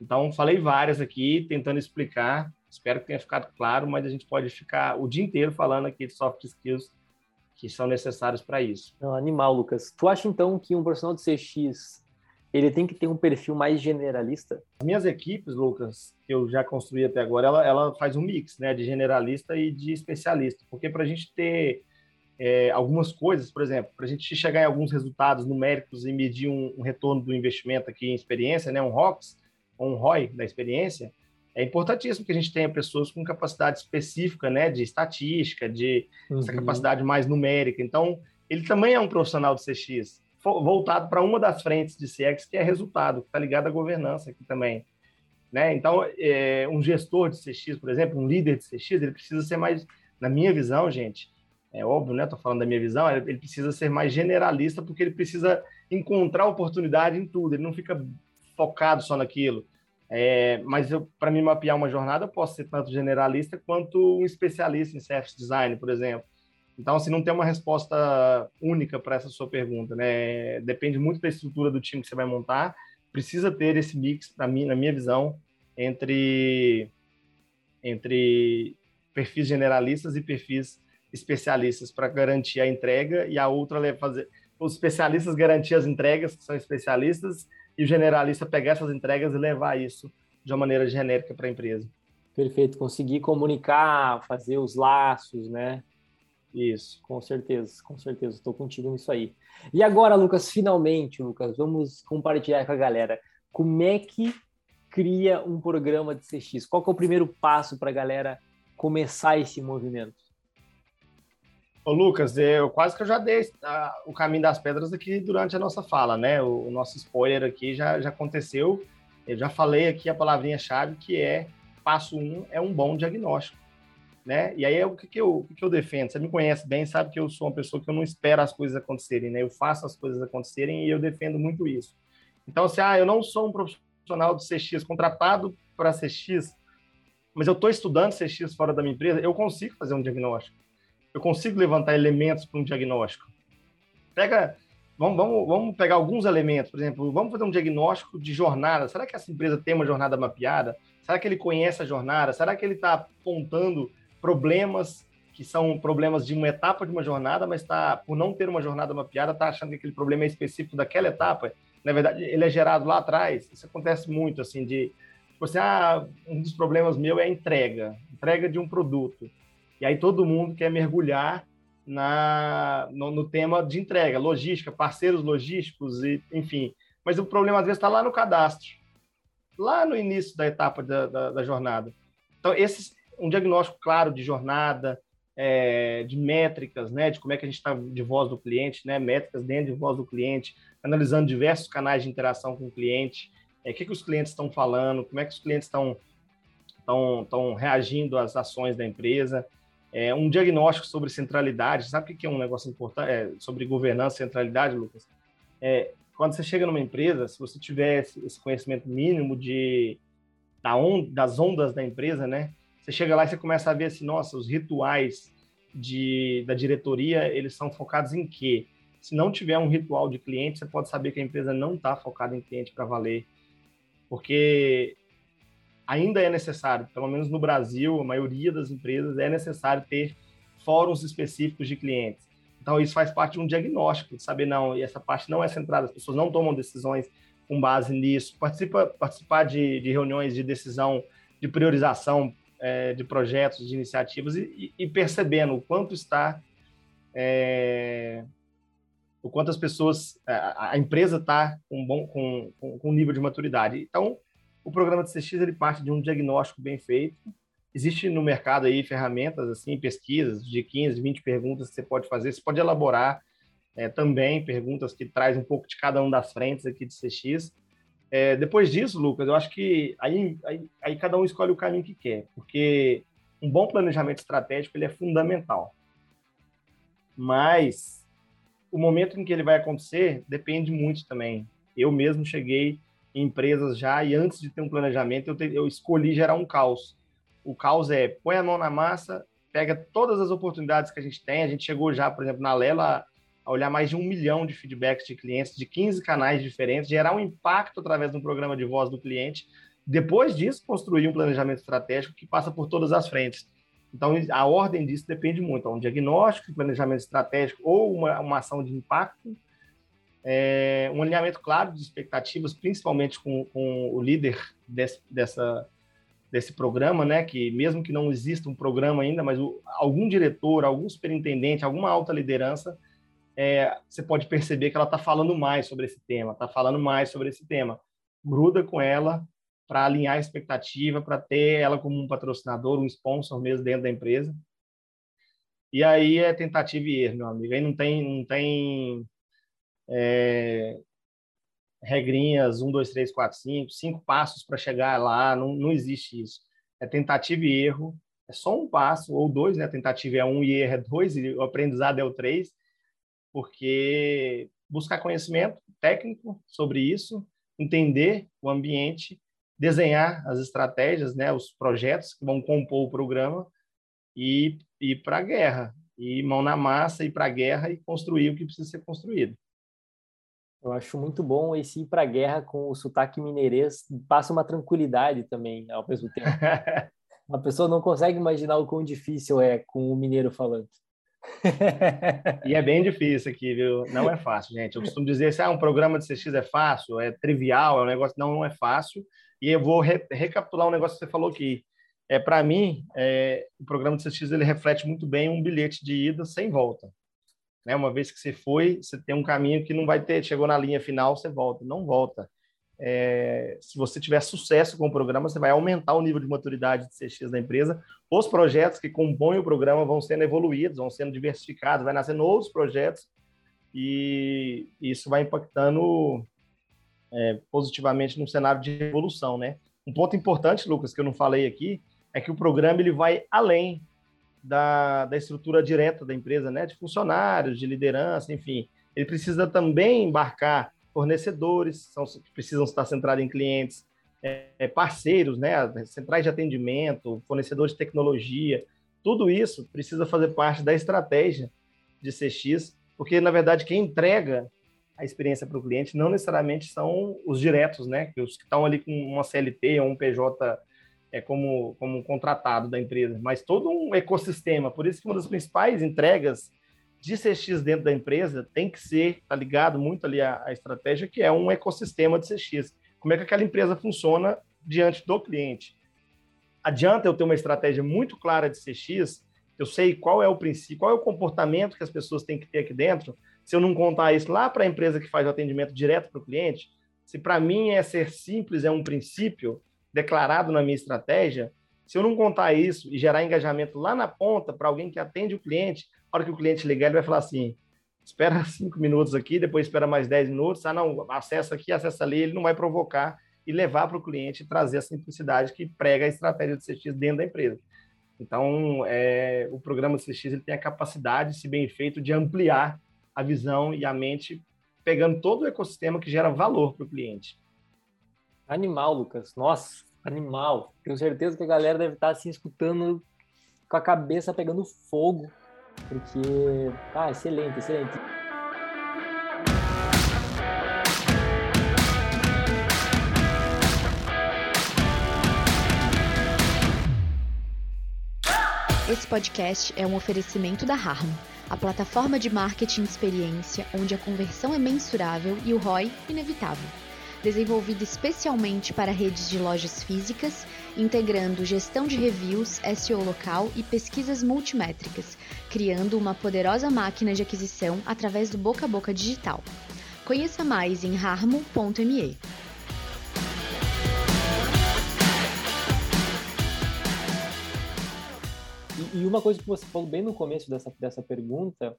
Então, falei várias aqui, tentando explicar Espero que tenha ficado claro, mas a gente pode ficar o dia inteiro falando aqui de soft skills que são necessários para isso. Não, animal, Lucas. Tu acha então que um profissional de CX ele tem que ter um perfil mais generalista? As minhas equipes, Lucas, que eu já construí até agora, ela, ela faz um mix, né, de generalista e de especialista, porque para a gente ter é, algumas coisas, por exemplo, para a gente chegar em alguns resultados numéricos e medir um, um, retorno do investimento aqui em experiência, né, um ROX, ou um ROI da experiência, é importantíssimo que a gente tenha pessoas com capacidade específica, né, de estatística, de uhum. essa capacidade mais numérica. Então, ele também é um profissional de CX, voltado para uma das frentes de CX, que é resultado, que está ligado à governança aqui também. Né? Então, é, um gestor de CX, por exemplo, um líder de CX, ele precisa ser mais, na minha visão, gente, é óbvio, né? Estou falando da minha visão, ele precisa ser mais generalista, porque ele precisa encontrar oportunidade em tudo, ele não fica focado só naquilo. É, mas para me mapear uma jornada, eu posso ser tanto generalista quanto um especialista em service design, por exemplo. Então, assim, não tem uma resposta única para essa sua pergunta, né? Depende muito da estrutura do time que você vai montar. Precisa ter esse mix, para mim, na minha visão, entre entre perfis generalistas e perfis especialistas para garantir a entrega e a outra fazer os especialistas garantir as entregas que são especialistas e o generalista pegar essas entregas e levar isso de uma maneira genérica para a empresa. Perfeito, conseguir comunicar, fazer os laços, né? Isso. Com certeza, com certeza, estou contigo nisso aí. E agora, Lucas, finalmente, Lucas, vamos compartilhar com a galera. Como é que cria um programa de CX? Qual é o primeiro passo para a galera começar esse movimento? Ô, Lucas, eu quase que eu já dei o caminho das pedras aqui durante a nossa fala, né? O, o, nosso spoiler aqui já, já aconteceu. Eu já falei aqui a palavrinha-chave que é passo um é um bom diagnóstico, né? E aí é o que, que, eu, o que, que eu defendo. Você me conhece bem, sabe que eu sou uma pessoa que eu não espero as coisas acontecerem, né? Eu faço as coisas acontecerem e eu defendo muito isso. Então, se ah, eu não sou um profissional de CX contratado para CX, mas eu estou estudando CX fora da minha empresa, eu consigo fazer um diagnóstico eu consigo levantar elementos para um diagnóstico. Pega, vamos, vamos, vamos pegar alguns elementos, por exemplo, vamos fazer um diagnóstico de jornada. Será que essa empresa tem uma jornada mapeada? Será que ele conhece a jornada? Será que ele está apontando problemas que são problemas de uma etapa de uma jornada, mas está por não ter uma jornada mapeada, está achando que aquele problema é específico daquela etapa? Na verdade, ele é gerado lá atrás. Isso acontece muito, assim, de tipo assim, ah, um dos problemas meu é a entrega, entrega de um produto. E aí todo mundo quer mergulhar na, no, no tema de entrega, logística, parceiros logísticos, e, enfim, mas o problema às vezes está lá no cadastro, lá no início da etapa da, da, da jornada. Então, esse, um diagnóstico claro de jornada, é, de métricas, né, de como é que a gente está de voz do cliente, né, métricas dentro de voz do cliente, analisando diversos canais de interação com o cliente, é, o que, que os clientes estão falando, como é que os clientes estão reagindo às ações da empresa, é, um diagnóstico sobre centralidade, sabe o que é um negócio importante, é, sobre governança centralidade, Lucas? É, quando você chega numa empresa, se você tiver esse conhecimento mínimo de, da on, das ondas da empresa, né, você chega lá e você começa a ver assim, nossa, os rituais de, da diretoria, eles são focados em quê? Se não tiver um ritual de cliente, você pode saber que a empresa não está focada em cliente para valer. Porque ainda é necessário, pelo menos no Brasil, a maioria das empresas é necessário ter fóruns específicos de clientes. Então, isso faz parte de um diagnóstico, de saber, não, e essa parte não é centrada, as pessoas não tomam decisões com base nisso. Participa, participar de, de reuniões de decisão, de priorização é, de projetos, de iniciativas e, e, percebendo o quanto está, é, o quanto as pessoas, a, empresa está com, bom, com, com, com nível de maturidade. Então, o programa de CX ele parte de um diagnóstico bem feito. Existe no mercado aí ferramentas, assim, pesquisas de 15, 20 perguntas que você pode fazer. Você pode elaborar é, também perguntas que traz um pouco de cada um das frentes aqui de CX é, depois disso, Lucas, eu acho que aí, aí, aí, cada um escolhe o caminho que quer, porque um bom planejamento estratégico ele é fundamental. Mas o momento em que ele vai acontecer depende muito também. Eu mesmo cheguei em empresas já e antes de ter um planejamento eu, te, eu escolhi gerar um caos. O caos é põe a mão na massa, pega todas as oportunidades que a gente tem. A gente chegou já, por exemplo, na Lela a olhar mais de um milhão de feedbacks de clientes de 15 canais diferentes, gerar um impacto através de um programa de voz do cliente. Depois disso, construir um planejamento estratégico que passa por todas as frentes. Então, a ordem disso depende muito. um diagnóstico, planejamento estratégico ou uma, uma ação de impacto, é, um alinhamento claro de expectativas, principalmente com, com o líder desse, dessa, desse programa, né? Que mesmo que não exista um programa ainda, mas o, algum diretor, algum superintendente, alguma alta liderança é, você pode perceber que ela está falando mais sobre esse tema, está falando mais sobre esse tema. Gruda com ela para alinhar a expectativa, para ter ela como um patrocinador, um sponsor mesmo dentro da empresa. E aí é tentativa e erro, meu amigo. Aí não tem, não tem é, regrinhas, um, dois, três, quatro, cinco, cinco passos para chegar lá, não, não existe isso. É tentativa e erro, é só um passo, ou dois, né? Tentativa é um e erro é dois, e o aprendizado é o três porque buscar conhecimento técnico sobre isso, entender o ambiente, desenhar as estratégias, né, os projetos que vão compor o programa e ir para a guerra, e mão na massa, ir para a guerra e construir o que precisa ser construído. Eu acho muito bom esse ir para a guerra com o sotaque mineirês, passa uma tranquilidade também ao mesmo tempo. uma pessoa não consegue imaginar o quão difícil é com o mineiro falando. e é bem difícil aqui, viu? Não é fácil, gente. Eu costumo dizer assim, ah, um programa de CX é fácil, é trivial, é um negócio... Não, não é fácil. E eu vou re recapitular um negócio que você falou aqui. É, Para mim, é, o programa de CX ele reflete muito bem um bilhete de ida sem volta. Né? Uma vez que você foi, você tem um caminho que não vai ter, chegou na linha final, você volta. Não volta é, se você tiver sucesso com o programa, você vai aumentar o nível de maturidade de CX da empresa. Os projetos que compõem o programa vão sendo evoluídos, vão sendo diversificados, vai nascendo outros projetos e isso vai impactando é, positivamente no cenário de evolução, né? Um ponto importante, Lucas, que eu não falei aqui, é que o programa ele vai além da, da estrutura direta da empresa, né? De funcionários, de liderança, enfim. Ele precisa também embarcar fornecedores são, precisam estar centrados em clientes, é, parceiros, né, centrais de atendimento, fornecedores de tecnologia, tudo isso precisa fazer parte da estratégia de CX, porque na verdade quem entrega a experiência para o cliente não necessariamente são os diretos, né, os que estão ali com uma CLT ou um PJ é como como contratado da empresa, mas todo um ecossistema. Por isso que uma das principais entregas de CX dentro da empresa tem que ser, tá ligado muito ali a, a estratégia, que é um ecossistema de CX. Como é que aquela empresa funciona diante do cliente? Adianta eu ter uma estratégia muito clara de CX, eu sei qual é o princípio, qual é o comportamento que as pessoas têm que ter aqui dentro, se eu não contar isso lá para a empresa que faz o atendimento direto para o cliente, se para mim é ser simples, é um princípio declarado na minha estratégia, se eu não contar isso e gerar engajamento lá na ponta para alguém que atende o cliente, na hora que o cliente ligar, ele vai falar assim: espera cinco minutos aqui, depois espera mais dez minutos, ah, não, acessa aqui, acessa ali, ele não vai provocar e levar para o cliente trazer a simplicidade que prega a estratégia de CX dentro da empresa. Então, é, o programa CX ele tem a capacidade, se bem feito, de ampliar a visão e a mente, pegando todo o ecossistema que gera valor para o cliente. Animal, Lucas. Nossa, animal. Tenho certeza que a galera deve estar assim escutando com a cabeça pegando fogo, porque ah, excelente, excelente. Esse podcast é um oferecimento da Harmo, a plataforma de marketing de experiência onde a conversão é mensurável e o ROI inevitável. Desenvolvido especialmente para redes de lojas físicas, integrando gestão de reviews, SEO local e pesquisas multimétricas, criando uma poderosa máquina de aquisição através do boca a boca digital. Conheça mais em harmo.me. E, uma coisa que você falou bem no começo dessa, dessa pergunta,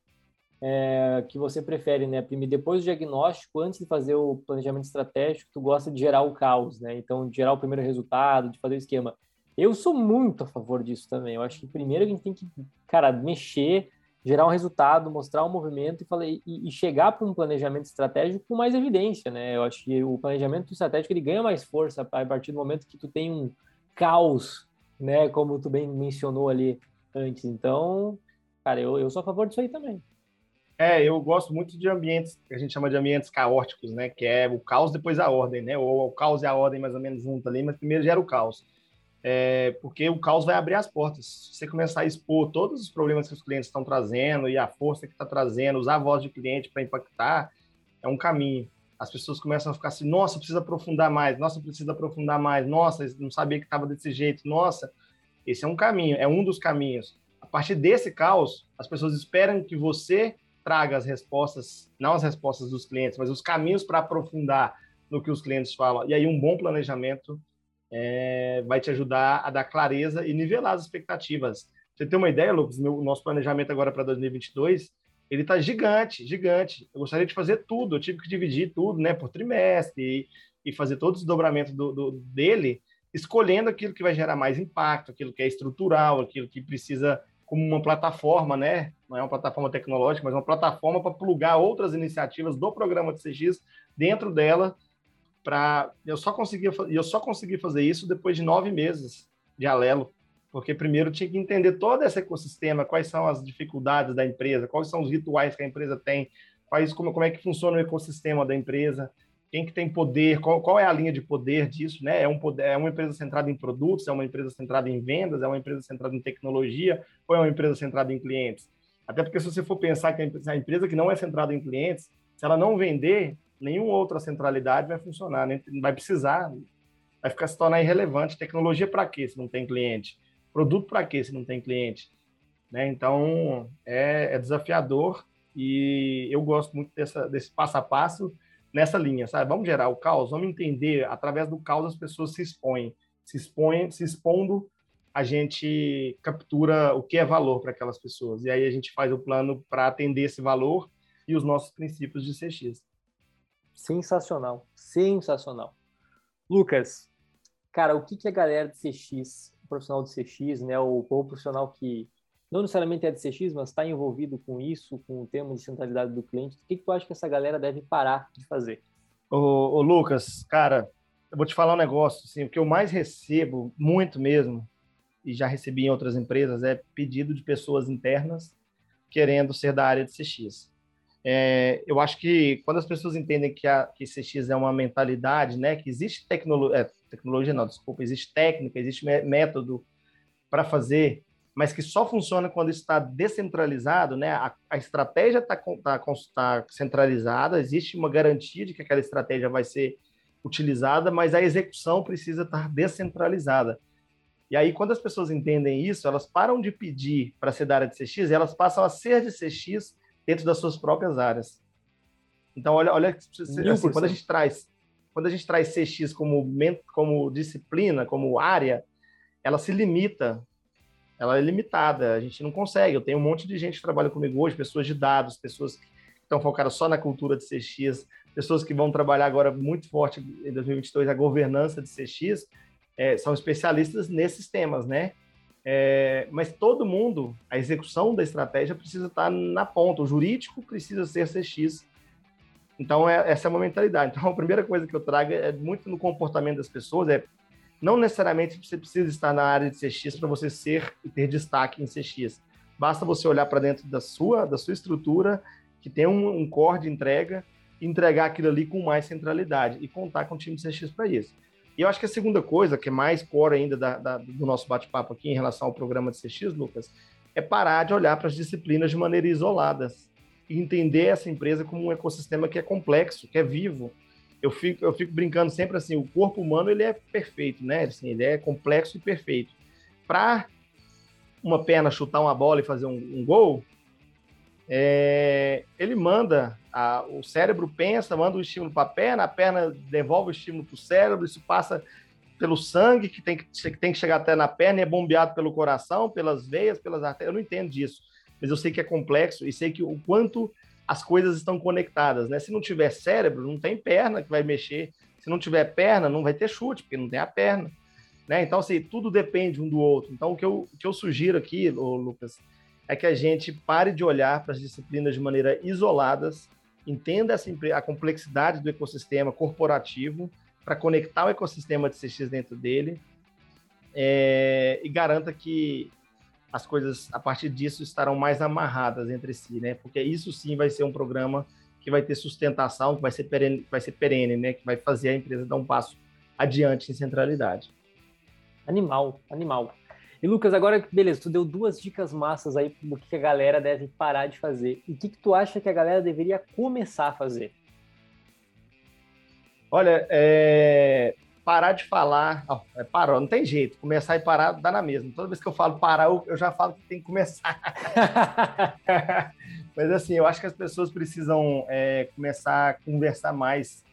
é que você prefere, né, depois do diagnóstico, antes de fazer o planejamento estratégico, tu gosta de gerar o caos, né? Então, de gerar o primeiro resultado, de fazer o esquema. Eu sou muito a favor disso também. Eu acho que primeiro a gente tem que, cara, mexer, gerar um resultado, mostrar um movimento e, falar, e, e chegar para um planejamento estratégico com mais evidência, né? Eu acho que o planejamento estratégico ele ganha mais força a partir do momento que tu tem um caos, né? Como tu bem mencionou ali antes. Então, cara, eu, eu sou a favor disso aí também. É, eu gosto muito de ambientes que a gente chama de ambientes caóticos, né? Que é o caos depois a ordem, né? Ou o caos e a ordem mais ou menos junto ali, mas primeiro gera o caos. É, porque o caos vai abrir as portas. Se você começar a expor todos os problemas que os clientes estão trazendo e a força que está trazendo, usar a voz de cliente para impactar, é um caminho. As pessoas começam a ficar assim, nossa, precisa aprofundar mais, nossa, precisa aprofundar mais, nossa, não sabia que estava desse jeito, nossa, esse é um caminho, é um dos caminhos. A partir desse caos, as pessoas esperam que você traga as respostas, não as respostas dos clientes, mas os caminhos para aprofundar no que os clientes falam. E aí um bom planejamento é, vai te ajudar a dar clareza e nivelar as expectativas. Você tem uma ideia, Lucas? o nosso planejamento agora para 2022, ele está gigante, gigante. Eu gostaria de fazer tudo, eu tive que dividir tudo, né, por trimestre e, e fazer todo o desdobramento do, do, dele escolhendo aquilo que vai gerar mais impacto, aquilo que é estrutural, aquilo que precisa como uma plataforma, né? Não é uma plataforma tecnológica, mas uma plataforma para plugar outras iniciativas do programa de CX dentro dela. Para eu só consegui eu só consegui fazer isso depois de nove meses de Alelo, porque primeiro tinha que entender todo esse ecossistema, quais são as dificuldades da empresa, quais são os rituais que a empresa tem, quais como, como é que funciona o ecossistema da empresa, quem que tem poder, qual, qual, é a linha de poder disso, né? É, um poder, é uma empresa centrada em produtos, é uma empresa centrada em vendas, é uma empresa centrada em tecnologia, ou é uma empresa centrada em clientes? Até porque se você for pensar que a empresa que não é centrada em clientes, se ela não vender, nenhuma outra centralidade vai funcionar, nem vai precisar, vai ficar se tornar irrelevante. Tecnologia para quê se não tem cliente? Produto para quê se não tem cliente? Né? Então, é, é desafiador e eu gosto muito dessa, desse passo a passo, nessa linha, sabe? Vamos gerar o caos, vamos entender, através do caos as pessoas se expõem, se expõem, se expondo, a gente captura o que é valor para aquelas pessoas. E aí a gente faz o plano para atender esse valor e os nossos princípios de CX. Sensacional, sensacional. Lucas, cara, o que, que a galera de CX, o profissional de CX, né, o, o profissional que não necessariamente é de CX, mas está envolvido com isso, com o tema de centralidade do cliente, o que, que tu acha que essa galera deve parar de fazer? Ô, ô, Lucas, cara, eu vou te falar um negócio, assim, o que eu mais recebo, muito mesmo, e já recebi em outras empresas, é pedido de pessoas internas querendo ser da área de CX. É, eu acho que quando as pessoas entendem que, a, que CX é uma mentalidade, né, que existe tecnologia, é, tecnologia não, desculpa, existe técnica, existe método para fazer mas que só funciona quando está descentralizado, né? A, a estratégia está tá, tá centralizada, existe uma garantia de que aquela estratégia vai ser utilizada, mas a execução precisa estar descentralizada. E aí, quando as pessoas entendem isso, elas param de pedir para ser da área de CX, elas passam a ser de CX dentro das suas próprias áreas. Então, olha, olha assim, quando a gente traz quando a gente traz CX como, como disciplina, como área, ela se limita, ela é limitada, a gente não consegue. Eu tenho um monte de gente que trabalha comigo hoje, pessoas de dados, pessoas que estão focadas só na cultura de CX, pessoas que vão trabalhar agora muito forte em 2022 a governança de CX, é, são especialistas nesses temas, né? É, mas todo mundo, a execução da estratégia precisa estar na ponta, o jurídico precisa ser CX. Então, é, essa é uma mentalidade. Então, a primeira coisa que eu trago é muito no comportamento das pessoas, é não necessariamente você precisa estar na área de CX para você ser e ter destaque em CX. Basta você olhar para dentro da sua, da sua estrutura, que tem um, um core de entrega, entregar aquilo ali com mais centralidade e contar com o time de CX para isso. E eu acho que a segunda coisa, que é mais core ainda da, da, do nosso bate-papo aqui em relação ao programa de CX, Lucas, é parar de olhar para as disciplinas de maneira isolada e entender essa empresa como um ecossistema que é complexo, que é vivo. Eu fico, eu fico brincando sempre assim, o corpo humano ele é perfeito, né? Assim, ele é complexo e perfeito. Para uma perna chutar uma bola e fazer um, um gol, é, ele manda, a, o cérebro pensa, manda o estímulo para a perna, a perna devolve o estímulo para o cérebro, isso passa pelo sangue, que tem que, que tem que chegar até na perna e é bombeado pelo coração, pelas veias, pelas artérias. Eu não entendo disso, mas eu sei que é complexo e sei que o quanto as coisas estão conectadas, né? Se não tiver cérebro, não tem perna que vai mexer. Se não tiver perna, não vai ter chute, porque não tem a perna. Né? Então, assim, tudo depende um do outro. Então, o que eu, o que eu sugiro aqui, Lucas, é que a gente pare de olhar para as disciplinas de maneira isoladas, entenda essa, a complexidade do ecossistema corporativo para conectar o ecossistema de CX dentro dele é, e garanta que as coisas, a partir disso, estarão mais amarradas entre si, né? Porque isso sim vai ser um programa que vai ter sustentação, que vai ser perene, vai ser perene né? Que vai fazer a empresa dar um passo adiante em centralidade. Animal, animal. E Lucas, agora, beleza, tu deu duas dicas massas aí do que a galera deve parar de fazer. E o que, que tu acha que a galera deveria começar a fazer? Olha, é... parar de falar. É, parou, não tem jeito. Começar e parar dá na mesma. Toda vez que eu falo parar, eu já falo que tem que começar. Mas assim, eu acho que as pessoas precisam é, começar a conversar mais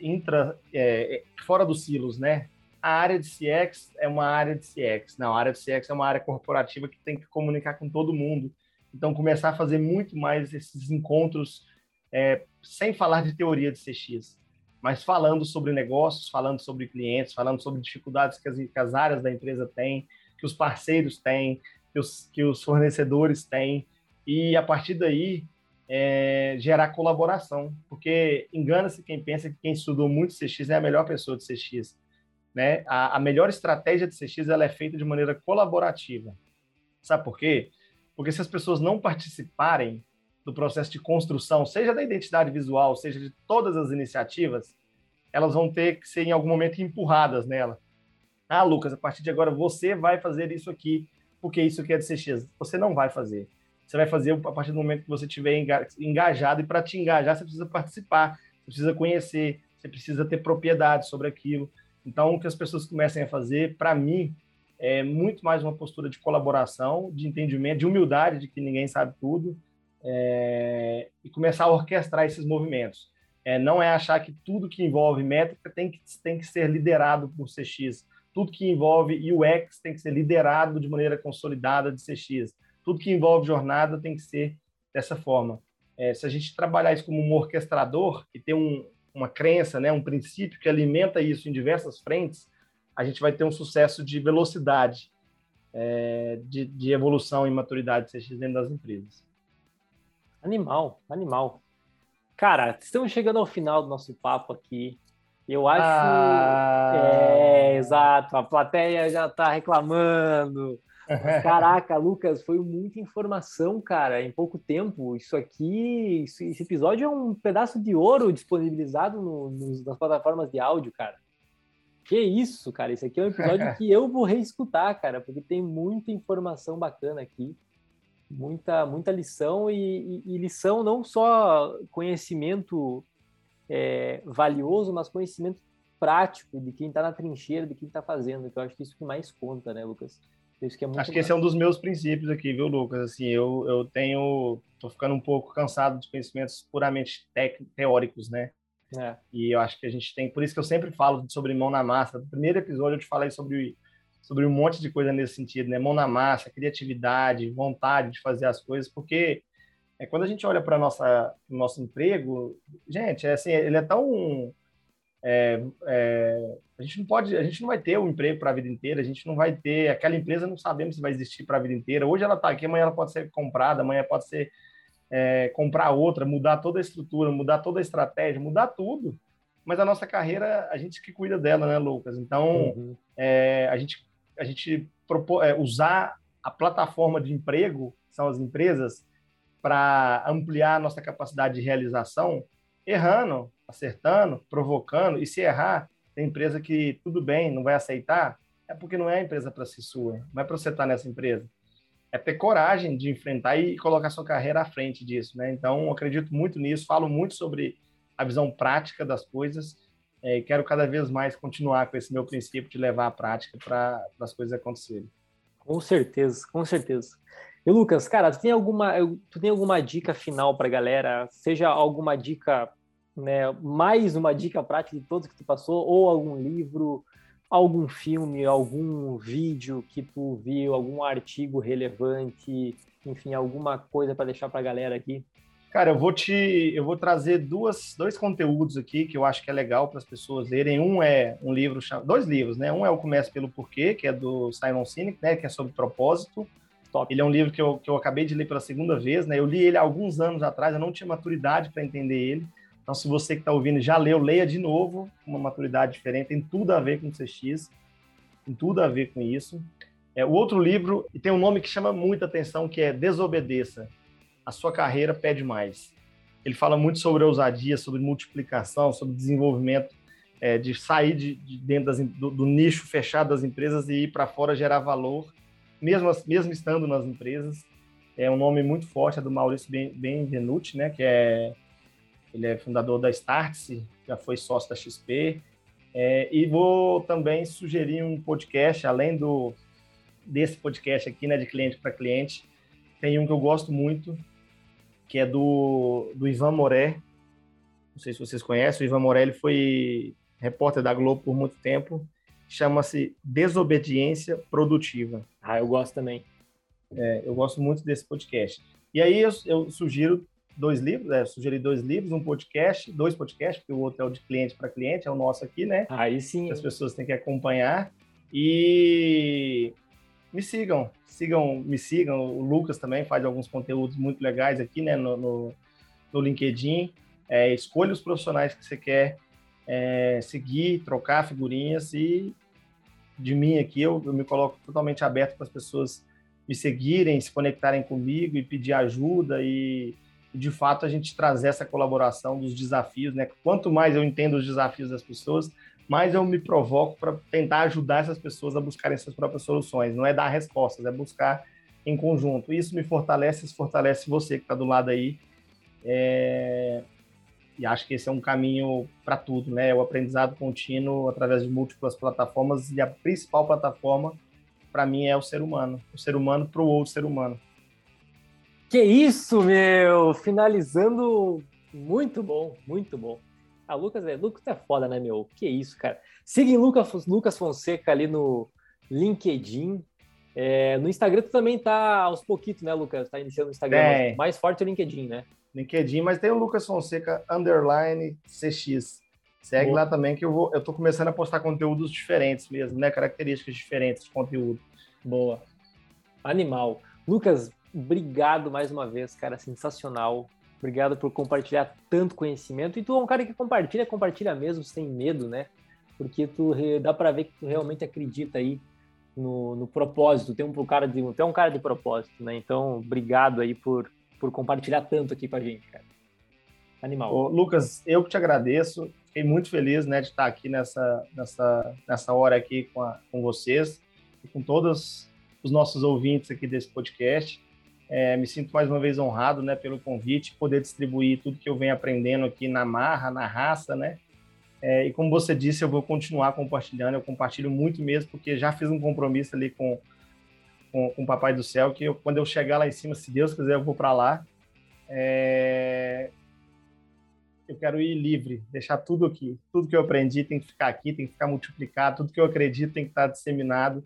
intra, é, é fora dos silos, né? a área de CX é uma área de CX. Não, a área de CX é uma área corporativa que tem que comunicar com todo mundo. Então, começar a fazer muito mais esses encontros, é, sem falar de teoria de CX, mas falando sobre negócios, falando sobre clientes, falando sobre dificuldades que as, que as áreas da empresa têm, que os parceiros têm, que os, que os fornecedores têm, e a partir daí é, gerar colaboração, porque engana-se quem pensa que quem estudou muito CX é a melhor pessoa de CX né? A, a, melhor estratégia de CX ela é feita de maneira colaborativa. Sabe por quê? Porque se as pessoas não participarem do processo de construção, seja da identidade visual, seja de todas as iniciativas, elas vão ter que ser em algum momento empurradas nela. Ah, Lucas, a partir de agora você vai fazer isso aqui, porque isso aqui é de CX. Você não vai fazer. Você vai fazer a partir do momento que você estiver engajado, e para te engajar, você precisa participar, você precisa conhecer, você precisa ter propriedade sobre aquilo. Então, o que as pessoas comecem a fazer, para mim, é muito mais uma postura de colaboração, de entendimento, de humildade, de que ninguém sabe tudo, é, e começar a orquestrar esses movimentos. É, não é achar que tudo que envolve métrica tem que, tem que ser liderado por CX, tudo que envolve UX tem que ser liderado de maneira consolidada de CX, tudo que envolve jornada tem que ser dessa forma. É, se a gente trabalhar isso como um orquestrador e ter um, uma crença, né, um princípio que alimenta isso em diversas frentes, a gente vai ter um sucesso de velocidade, é, de, de, evolução e maturidade CX dentro das empresas. Animal, animal. Cara, estamos chegando ao final do nosso papo aqui. Eu acho. Ah... É, exato. A plateia já está reclamando. Caraca, Lucas, foi muita informação, cara, em pouco tempo. Isso aqui, isso, esse episódio é um pedaço de ouro disponibilizado no, no, nas plataformas de áudio, cara. Que isso, cara? Isso aqui é um episódio que eu vou reescutar, cara, porque tem muita informação bacana aqui, muita, muita lição e, e, e lição não só conhecimento é, valioso, mas conhecimento prático de quem está na trincheira, de quem está fazendo, que eu acho que isso que mais conta, né, Lucas? Isso que é Acho que esse é um dos meus princípios aqui, viu, Lucas? Assim, eu, eu tenho, tô ficando um pouco cansado de conhecimentos puramente tec, teóricos, né? É. E eu acho que a gente tem, por isso que eu sempre falo sobre mão na massa. No primeiro episódio eu te falei sobre sobre um monte de coisa nesse sentido, né? Mão na massa, criatividade, vontade de fazer as coisas, porque é, quando a gente olha para nossa nosso emprego, gente, é assim, ele é tão é, é, a gente não pode, a gente não vai ter um emprego para a vida inteira, a gente não vai ter aquela empresa, não sabemos se vai existir para a vida inteira. Hoje ela está aqui, amanhã ela pode ser comprada, amanhã pode ser é, comprar outra, mudar toda a estrutura, mudar toda a estratégia, mudar tudo. Mas a nossa carreira, a gente que cuida dela, né, Lucas? Então, uhum. É, a gente a gente propor, é, usar a plataforma de emprego, são as empresas, para ampliar a nossa capacidade de realização, errando, acertando, provocando, e se errar, tem empresa que tudo bem, não vai aceitar, é porque não é a empresa para si sua, não é para você estar nessa empresa. É ter coragem de enfrentar e colocar sua carreira à frente disso, né? Então, acredito muito nisso, falo muito sobre a visão prática das coisas é, e quero cada vez mais continuar com esse meu princípio de levar a prática para as coisas acontecerem. Com certeza, com certeza. E Lucas, cara, tu tem alguma, tu tem alguma dica final para a galera? Seja alguma dica né, mais uma dica prática de todos que tu passou, ou algum livro, algum filme, algum vídeo que tu viu, algum artigo relevante, enfim, alguma coisa para deixar para a galera aqui? Cara, eu vou te, eu vou trazer duas, dois conteúdos aqui que eu acho que é legal para as pessoas lerem. Um é um livro, dois livros, né? Um é o Comece pelo Porquê, que é do Simon Sinek, né? Que é sobre propósito. Top. Ele é um livro que eu, que eu acabei de ler pela segunda vez, né? Eu li ele há alguns anos atrás, eu não tinha maturidade para entender ele. Então, se você que está ouvindo já leu, leia de novo, uma maturidade diferente, tem tudo a ver com o CX, tem tudo a ver com isso. É, o outro livro tem um nome que chama muita atenção, que é Desobedeça. A sua carreira pede mais. Ele fala muito sobre ousadia, sobre multiplicação, sobre desenvolvimento, é, de sair de, de dentro das, do, do, nicho fechado das empresas e ir para fora gerar valor, mesmo, mesmo estando nas empresas. É um nome muito forte, é do Maurício Benvenuti, né, que é ele é fundador da Startse, já foi sócio da XP. É, e vou também sugerir um podcast, além do desse podcast aqui, né, de cliente para cliente. Tem um que eu gosto muito, que é do, do Ivan Moré. Não sei se vocês conhecem. O Ivan Moré ele foi repórter da Globo por muito tempo. Chama-se Desobediência Produtiva. Ah, eu gosto também. É, eu gosto muito desse podcast. E aí eu, eu sugiro dois livros, é, sugeri dois livros, um podcast, dois podcasts, porque o outro é o de cliente para cliente, é o nosso aqui, né? Aí sim. As pessoas têm que acompanhar. E me sigam, sigam, me sigam. O Lucas também faz alguns conteúdos muito legais aqui, né, no, no, no LinkedIn. É, escolha os profissionais que você quer é, seguir, trocar figurinhas e de mim aqui eu, eu me coloco totalmente aberto para as pessoas me seguirem, se conectarem comigo e pedir ajuda e de fato a gente trazer essa colaboração dos desafios, né? Quanto mais eu entendo os desafios das pessoas, mais eu me provoco para tentar ajudar essas pessoas a buscarem suas próprias soluções. Não é dar respostas, é buscar em conjunto. Isso me fortalece, isso fortalece você que está do lado aí. É... E acho que esse é um caminho para tudo, né? O aprendizado contínuo através de múltiplas plataformas e a principal plataforma para mim é o ser humano, o ser humano para o outro ser humano. Que isso, meu! Finalizando muito bom, muito bom. Ah, Lucas é, Lucas é foda, né, meu? Que isso, cara. Siga Lucas, Lucas Fonseca ali no LinkedIn. É, no Instagram tu também tá aos pouquitos, né, Lucas? Tá iniciando o Instagram. É. Mais forte é o LinkedIn, né? LinkedIn, mas tem o Lucas Fonseca underline CX. Segue Boa. lá também que eu vou. Eu tô começando a postar conteúdos diferentes mesmo, né? Características diferentes de conteúdo. Boa. Animal. Lucas, obrigado mais uma vez, cara, sensacional. Obrigado por compartilhar tanto conhecimento. E tu é um cara que compartilha, compartilha mesmo, sem medo, né? Porque tu dá para ver que tu realmente acredita aí no, no propósito. Tem um, cara de, tem um cara de propósito, né? Então, obrigado aí por, por compartilhar tanto aqui com a gente, cara. Animal. Ô, Lucas, eu que te agradeço. Fiquei muito feliz, né, de estar aqui nessa, nessa, nessa hora aqui com, a, com vocês e com todos os nossos ouvintes aqui desse podcast. É, me sinto mais uma vez honrado né, pelo convite, poder distribuir tudo que eu venho aprendendo aqui na marra, na raça, né? É, e como você disse, eu vou continuar compartilhando, eu compartilho muito mesmo, porque já fiz um compromisso ali com, com, com o Papai do Céu, que eu, quando eu chegar lá em cima, se Deus quiser, eu vou para lá. É... eu quero ir livre, deixar tudo aqui. Tudo que eu aprendi tem que ficar aqui, tem que ficar multiplicado, tudo que eu acredito tem que estar disseminado.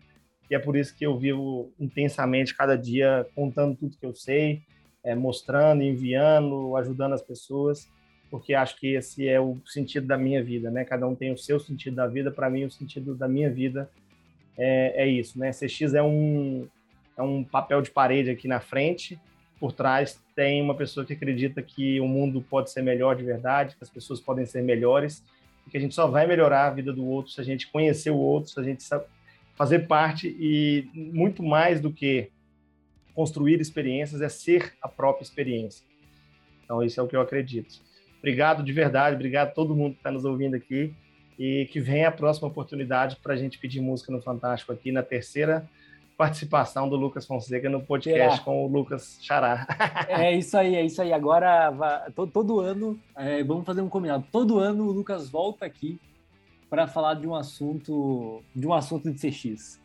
E é por isso que eu vivo intensamente cada dia, contando tudo que eu sei, é, mostrando, enviando, ajudando as pessoas, porque acho que esse é o sentido da minha vida, né? Cada um tem o seu sentido da vida. Para mim, o sentido da minha vida é, é isso, né? CX é um, é um papel de parede aqui na frente, por trás tem uma pessoa que acredita que o mundo pode ser melhor de verdade, que as pessoas podem ser melhores, e que a gente só vai melhorar a vida do outro se a gente conhecer o outro, se a gente fazer parte e muito mais do que construir experiências é ser a própria experiência. Então isso é o que eu acredito. Obrigado de verdade, obrigado a todo mundo que está nos ouvindo aqui e que venha a próxima oportunidade para a gente pedir música no Fantástico aqui na terceira participação do Lucas Fonseca no podcast com o Lucas Xará. é isso aí, é isso aí. Agora, todo, todo ano, é, vamos fazer um combinado. Todo ano o Lucas volta aqui para falar de um assunto, de um assunto de CX.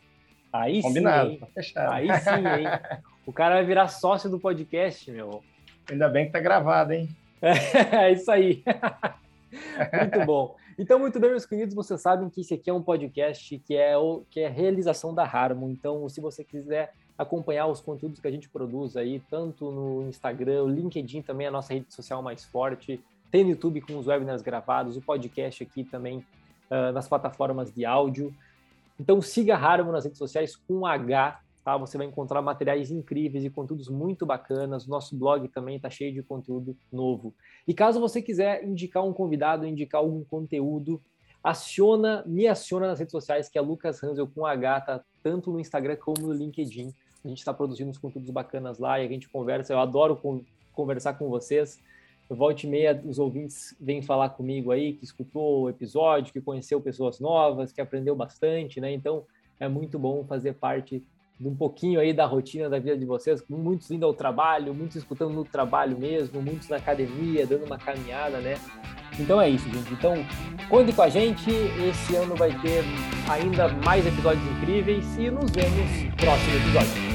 Aí Combinado, sim, fechado. Aí sim, hein? O cara vai virar sócio do podcast, meu. Ainda bem que tá gravado, hein? É, isso aí. Muito bom. Então, muito bem, meus queridos, vocês sabem que esse aqui é um podcast que é, o, que é a realização da Harmon. Então, se você quiser acompanhar os conteúdos que a gente produz aí, tanto no Instagram, o LinkedIn também é a nossa rede social mais forte, tem no YouTube com os webinars gravados, o podcast aqui também uh, nas plataformas de áudio. Então, siga a nas redes sociais com H, Tá? Você vai encontrar materiais incríveis e conteúdos muito bacanas. Nosso blog também está cheio de conteúdo novo. E caso você quiser indicar um convidado, indicar algum conteúdo, aciona, me aciona nas redes sociais, que é Lucas Hansel com H, tá? tanto no Instagram como no LinkedIn. A gente está produzindo uns conteúdos bacanas lá e a gente conversa. Eu adoro conversar com vocês. Volte e meia, os ouvintes vêm falar comigo aí, que escutou o episódio, que conheceu pessoas novas, que aprendeu bastante, né? Então, é muito bom fazer parte de um pouquinho aí da rotina da vida de vocês, muitos indo ao trabalho, muitos escutando no trabalho mesmo, muitos na academia, dando uma caminhada, né? Então é isso, gente. Então, conte com a gente. Esse ano vai ter ainda mais episódios incríveis e nos vemos no próximo episódio.